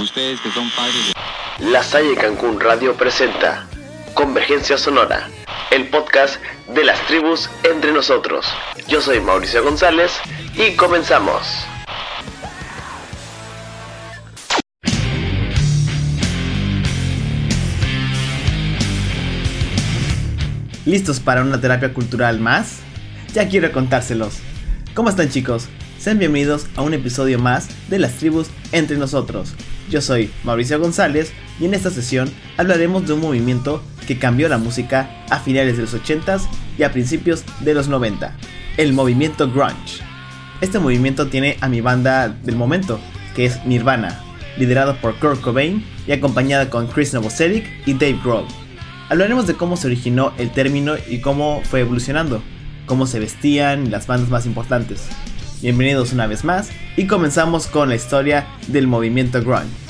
Ustedes que son padres de... La Salle Cancún Radio presenta Convergencia Sonora, el podcast de las tribus entre nosotros. Yo soy Mauricio González y comenzamos. ¿Listos para una terapia cultural más? Ya quiero contárselos. ¿Cómo están chicos? Sean bienvenidos a un episodio más de las tribus entre nosotros. Yo soy Mauricio González y en esta sesión hablaremos de un movimiento que cambió la música a finales de los 80s y a principios de los 90, el movimiento grunge. Este movimiento tiene a mi banda del momento, que es Nirvana, liderado por Kurt Cobain y acompañada con Chris Novoselic y Dave Grohl. Hablaremos de cómo se originó el término y cómo fue evolucionando, cómo se vestían las bandas más importantes. Bienvenidos una vez más y comenzamos con la historia del movimiento grunge.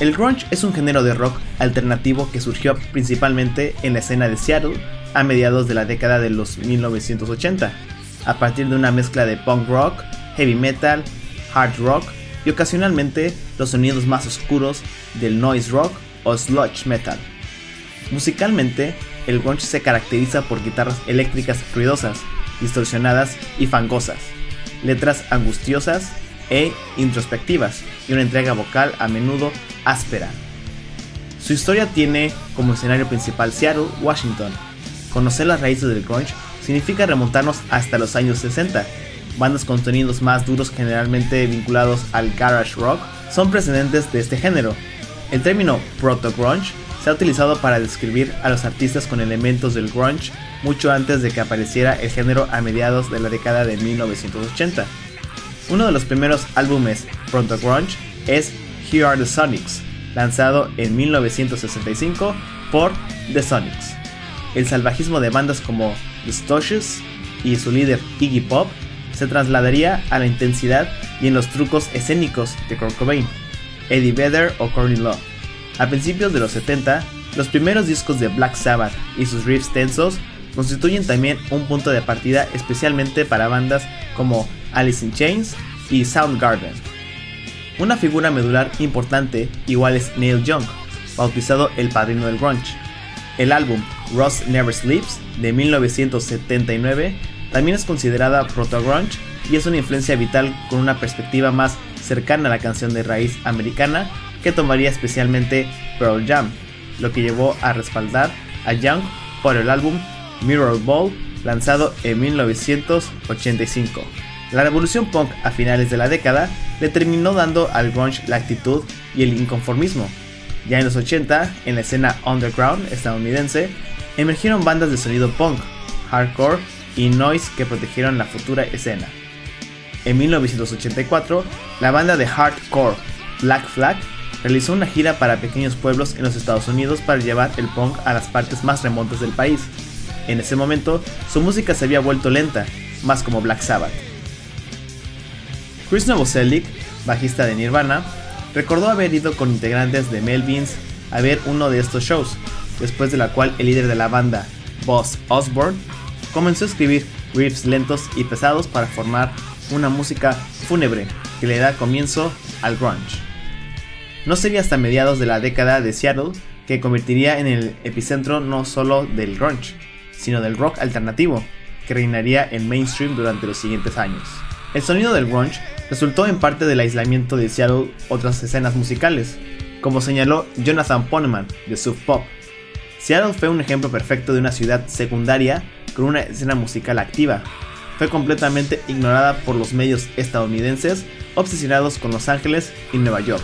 El grunge es un género de rock alternativo que surgió principalmente en la escena de Seattle a mediados de la década de los 1980, a partir de una mezcla de punk rock, heavy metal, hard rock y ocasionalmente los sonidos más oscuros del noise rock o sludge metal. Musicalmente, el grunge se caracteriza por guitarras eléctricas ruidosas, distorsionadas y fangosas, letras angustiosas e introspectivas y una entrega vocal a menudo áspera. Su historia tiene como escenario principal Seattle, Washington. Conocer las raíces del grunge significa remontarnos hasta los años 60. Bandas con sonidos más duros generalmente vinculados al garage rock son precedentes de este género. El término proto-grunge se ha utilizado para describir a los artistas con elementos del grunge mucho antes de que apareciera el género a mediados de la década de 1980. Uno de los primeros álbumes proto grunge es Here Are the Sonics, lanzado en 1965 por The Sonics. El salvajismo de bandas como The Stooges y su líder Iggy Pop se trasladaría a la intensidad y en los trucos escénicos de Kurt Cobain, Eddie Vedder o Courtney Love. A principios de los 70, los primeros discos de Black Sabbath y sus riffs tensos constituyen también un punto de partida especialmente para bandas como Alice in Chains y Soundgarden. Una figura medular importante igual es Neil Young, bautizado el padrino del grunge. El álbum Ross Never Sleeps de 1979 también es considerada proto-grunge y es una influencia vital con una perspectiva más cercana a la canción de raíz americana que tomaría especialmente Pearl Jam, lo que llevó a respaldar a Young por el álbum Mirror Ball lanzado en 1985. La revolución punk a finales de la década le terminó dando al grunge la actitud y el inconformismo. Ya en los 80, en la escena underground estadounidense, emergieron bandas de sonido punk, hardcore y noise que protegieron la futura escena. En 1984, la banda de hardcore Black Flag realizó una gira para pequeños pueblos en los Estados Unidos para llevar el punk a las partes más remotas del país. En ese momento, su música se había vuelto lenta, más como Black Sabbath. Chris Novoselic, bajista de Nirvana, recordó haber ido con integrantes de Melvins a ver uno de estos shows, después de la cual el líder de la banda, Boss Osborne, comenzó a escribir riffs lentos y pesados para formar una música fúnebre que le da comienzo al grunge. No sería hasta mediados de la década de Seattle que convertiría en el epicentro no solo del grunge, sino del rock alternativo, que reinaría en mainstream durante los siguientes años. El sonido del grunge resultó en parte del aislamiento de Seattle otras escenas musicales, como señaló Jonathan Poneman de Sub Pop. Seattle fue un ejemplo perfecto de una ciudad secundaria con una escena musical activa. Fue completamente ignorada por los medios estadounidenses obsesionados con Los Ángeles y Nueva York.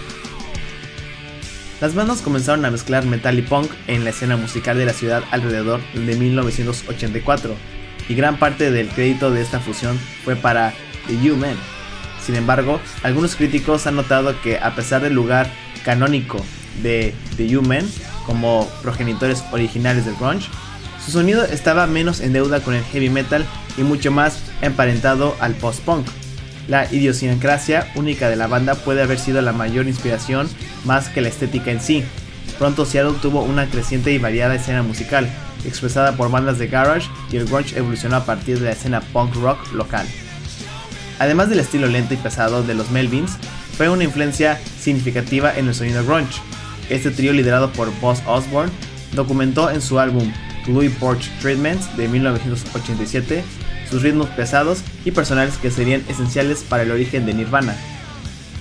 Las bandas comenzaron a mezclar metal y punk en la escena musical de la ciudad alrededor de 1984, y gran parte del crédito de esta fusión fue para The U-Men. Sin embargo, algunos críticos han notado que a pesar del lugar canónico de The U-Men como progenitores originales del grunge, su sonido estaba menos en deuda con el heavy metal y mucho más emparentado al post-punk. La idiosincrasia única de la banda puede haber sido la mayor inspiración más que la estética en sí. Pronto Seattle tuvo una creciente y variada escena musical, expresada por bandas de garage y el grunge evolucionó a partir de la escena punk rock local. Además del estilo lento y pesado de los Melvins, fue una influencia significativa en el sonido grunge. Este trío liderado por Buzz Osborne documentó en su álbum Louis Porch Treatments de 1987 sus ritmos pesados y personales que serían esenciales para el origen de Nirvana.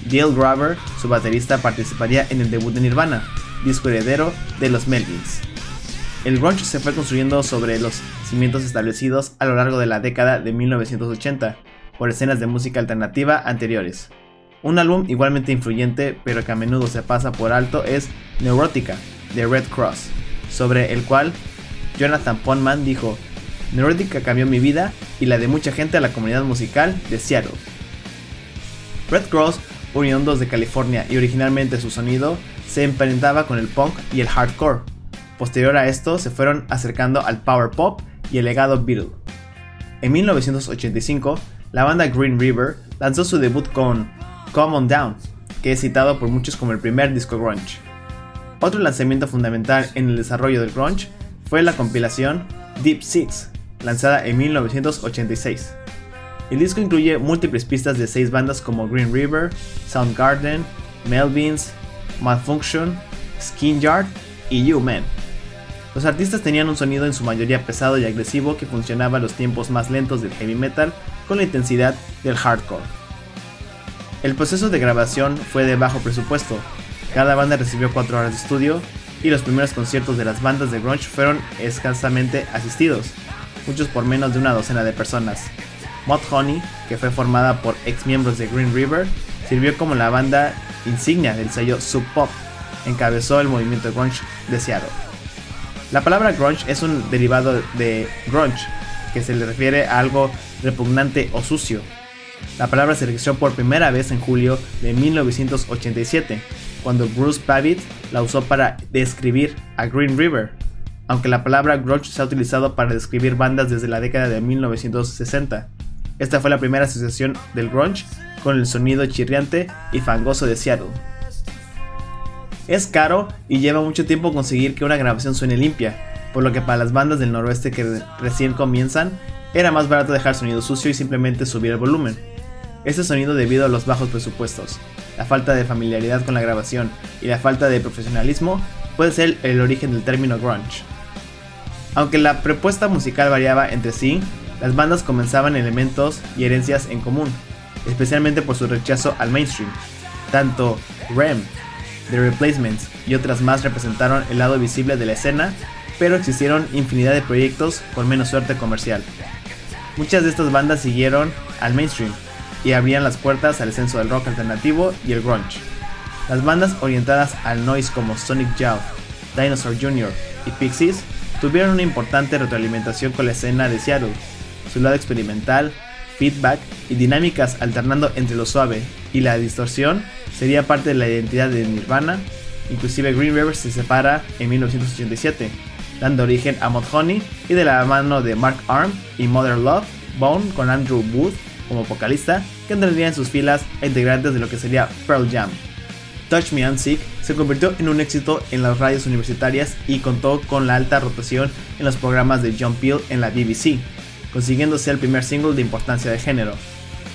Dale Graver, su baterista, participaría en el debut de Nirvana, disco heredero de los Melvins. El grunge se fue construyendo sobre los cimientos establecidos a lo largo de la década de 1980 por escenas de música alternativa anteriores. Un álbum igualmente influyente, pero que a menudo se pasa por alto, es Neurotica, de Red Cross, sobre el cual Jonathan Ponman dijo, Neurotica cambió mi vida y la de mucha gente a la comunidad musical de Seattle. Red Cross, oriundos de California y originalmente su sonido, se emparentaba con el punk y el hardcore. Posterior a esto se fueron acercando al power pop y el legado Beatle. En 1985, la banda Green River lanzó su debut con Come On Down, que es citado por muchos como el primer disco grunge. Otro lanzamiento fundamental en el desarrollo del grunge fue la compilación Deep Six, lanzada en 1986. El disco incluye múltiples pistas de seis bandas como Green River, Soundgarden, Melvins, Malfunction, Skin Yard y You Man. Los artistas tenían un sonido en su mayoría pesado y agresivo que funcionaba a los tiempos más lentos del heavy metal con la intensidad del hardcore. El proceso de grabación fue de bajo presupuesto, cada banda recibió 4 horas de estudio y los primeros conciertos de las bandas de grunge fueron escasamente asistidos, muchos por menos de una docena de personas. Mod Honey, que fue formada por ex miembros de Green River, sirvió como la banda insignia del sello Sub Pop, encabezó el movimiento grunge de Seattle. La palabra grunge es un derivado de grunge, que se le refiere a algo repugnante o sucio. La palabra se registró por primera vez en julio de 1987, cuando Bruce Pavitt la usó para describir a Green River, aunque la palabra grunge se ha utilizado para describir bandas desde la década de 1960. Esta fue la primera asociación del grunge con el sonido chirriante y fangoso de Seattle. Es caro y lleva mucho tiempo conseguir que una grabación suene limpia, por lo que para las bandas del noroeste que recién comienzan, era más barato dejar sonido sucio y simplemente subir el volumen. Este sonido debido a los bajos presupuestos, la falta de familiaridad con la grabación y la falta de profesionalismo puede ser el origen del término grunge. Aunque la propuesta musical variaba entre sí, las bandas comenzaban elementos y herencias en común, especialmente por su rechazo al mainstream. Tanto REM, The Replacements y otras más representaron el lado visible de la escena, pero existieron infinidad de proyectos con menos suerte comercial. Muchas de estas bandas siguieron al mainstream y abrían las puertas al ascenso del rock alternativo y el grunge. Las bandas orientadas al noise como Sonic Youth, Dinosaur Jr. y Pixies tuvieron una importante retroalimentación con la escena de Seattle. Su lado experimental, feedback y dinámicas alternando entre lo suave y la distorsión sería parte de la identidad de Nirvana. Inclusive Green River se separa en 1987, dando origen a Mod Honey y de la mano de Mark Arm y Mother Love Bone con Andrew Wood como vocalista, que tendría en sus filas a integrantes de lo que sería Pearl Jam. Touch Me and Sick se convirtió en un éxito en las radios universitarias y contó con la alta rotación en los programas de John Peel en la BBC, consiguiendo ser el primer single de importancia de género.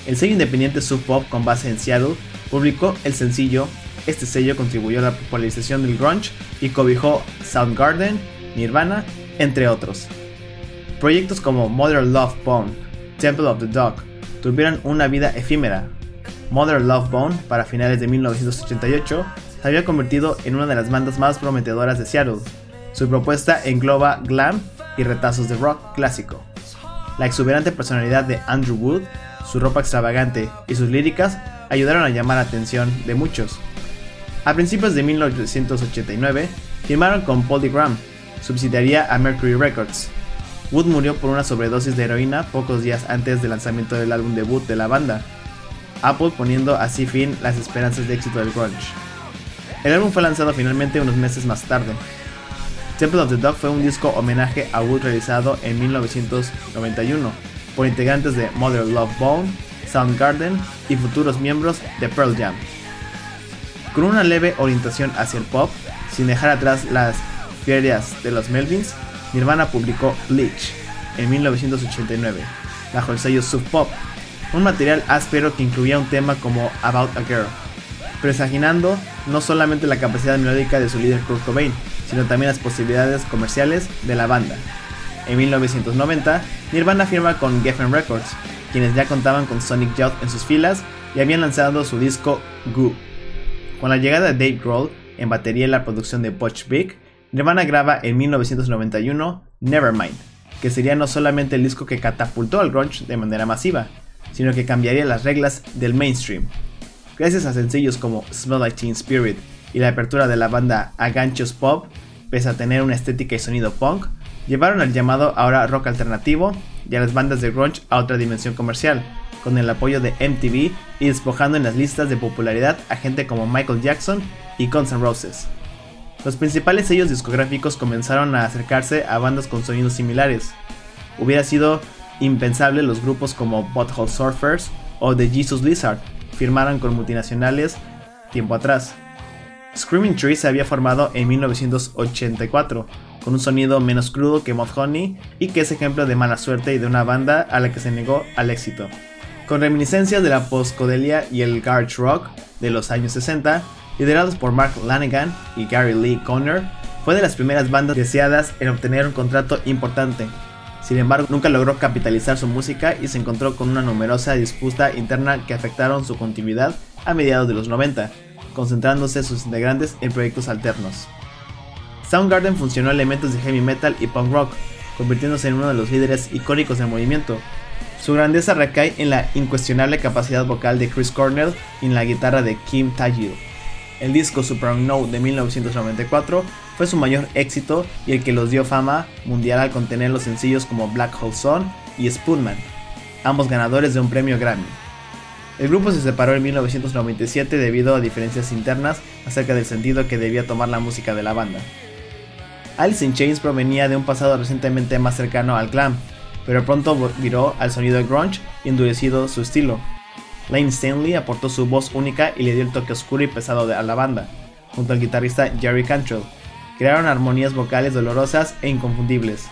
El sello independiente Sub Pop con base en Seattle publicó el sencillo. Este sello contribuyó a la popularización del grunge y cobijó Soundgarden, Nirvana, entre otros. Proyectos como Mother Love Bone, Temple of the Dog tuvieron una vida efímera. Mother Love Bone, para finales de 1988, se había convertido en una de las bandas más prometedoras de Seattle. Su propuesta engloba glam y retazos de rock clásico. La exuberante personalidad de Andrew Wood, su ropa extravagante y sus líricas ayudaron a llamar la atención de muchos. A principios de 1989, firmaron con Graham, subsidiaria a Mercury Records. Wood murió por una sobredosis de heroína pocos días antes del lanzamiento del álbum debut de la banda, Apple poniendo así fin las esperanzas de éxito del grunge. El álbum fue lanzado finalmente unos meses más tarde. Temple of the Dog fue un disco homenaje a Wood realizado en 1991 por integrantes de Mother Love Bone, Soundgarden y futuros miembros de Pearl Jam. Con una leve orientación hacia el pop, sin dejar atrás las ferias de los Melvins, Nirvana publicó Bleach en 1989, bajo el sello Sub Pop, un material áspero que incluía un tema como About a Girl, presaginando no solamente la capacidad melódica de su líder Kurt Cobain, sino también las posibilidades comerciales de la banda. En 1990, Nirvana firma con Geffen Records, quienes ya contaban con Sonic Youth en sus filas y habían lanzado su disco Goo. Con la llegada de Dave Grohl en batería y la producción de Butch Vig, Nirvana graba en 1991 Nevermind, que sería no solamente el disco que catapultó al grunge de manera masiva, sino que cambiaría las reglas del mainstream. Gracias a sencillos como Smell Like Teen Spirit y la apertura de la banda Aganchos Pop, pese a tener una estética y sonido punk, llevaron al llamado ahora rock alternativo y a las bandas de grunge a otra dimensión comercial, con el apoyo de MTV y despojando en las listas de popularidad a gente como Michael Jackson y Guns N' Roses. Los principales sellos discográficos comenzaron a acercarse a bandas con sonidos similares. Hubiera sido impensable los grupos como Butthole Surfers o The Jesus Lizard firmaran con multinacionales tiempo atrás. Screaming Trees se había formado en 1984, con un sonido menos crudo que Mudhoney y que es ejemplo de mala suerte y de una banda a la que se negó al éxito. Con reminiscencias de la postcodelia y el garage rock de los años 60, liderados por Mark Lanigan y Gary Lee Conner, fue de las primeras bandas deseadas en obtener un contrato importante. Sin embargo, nunca logró capitalizar su música y se encontró con una numerosa disputa interna que afectaron su continuidad a mediados de los 90, concentrándose sus integrantes en proyectos alternos. Soundgarden funcionó elementos de heavy metal y punk rock, convirtiéndose en uno de los líderes icónicos del movimiento. Su grandeza recae en la incuestionable capacidad vocal de Chris Cornell y en la guitarra de Kim Tajil. El disco Super Unknown de 1994 fue su mayor éxito y el que los dio fama mundial al contener los sencillos como Black Hole Sun y Spoonman, ambos ganadores de un premio Grammy. El grupo se separó en 1997 debido a diferencias internas acerca del sentido que debía tomar la música de la banda. Alice in Chains provenía de un pasado recientemente más cercano al glam, pero pronto viró al sonido grunge y endurecido su estilo. Lane Stanley aportó su voz única y le dio el toque oscuro y pesado a la banda, junto al guitarrista Jerry Cantrell. Crearon armonías vocales dolorosas e inconfundibles.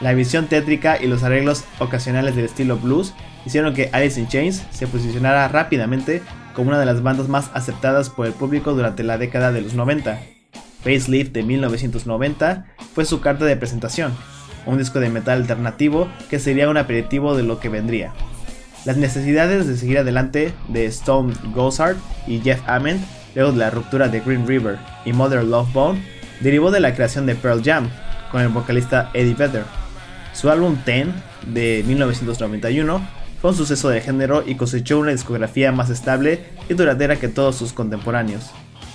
La visión tétrica y los arreglos ocasionales del estilo blues hicieron que Alice in Chains se posicionara rápidamente como una de las bandas más aceptadas por el público durante la década de los 90. Facelift de 1990 fue su carta de presentación, un disco de metal alternativo que sería un aperitivo de lo que vendría. Las necesidades de seguir adelante de Stone Gossard y Jeff Ament, luego de la ruptura de Green River y Mother Love Bone, derivó de la creación de Pearl Jam con el vocalista Eddie Vedder. Su álbum Ten de 1991 fue un suceso de género y cosechó una discografía más estable y duradera que todos sus contemporáneos.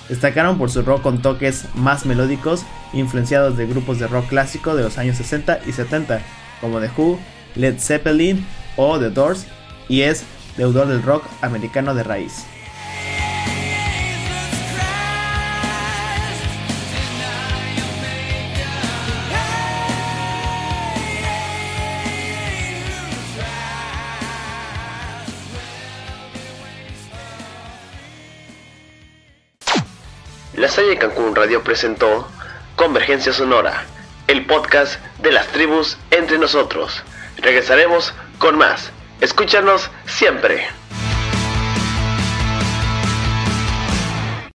Destacaron por su rock con toques más melódicos, influenciados de grupos de rock clásico de los años 60 y 70, como The Who, Led Zeppelin o The Doors, y es deudor del rock americano de raíz. La Salle Cancún Radio presentó Convergencia Sonora, el podcast de las tribus entre nosotros. Regresaremos con más. Escúchanos siempre.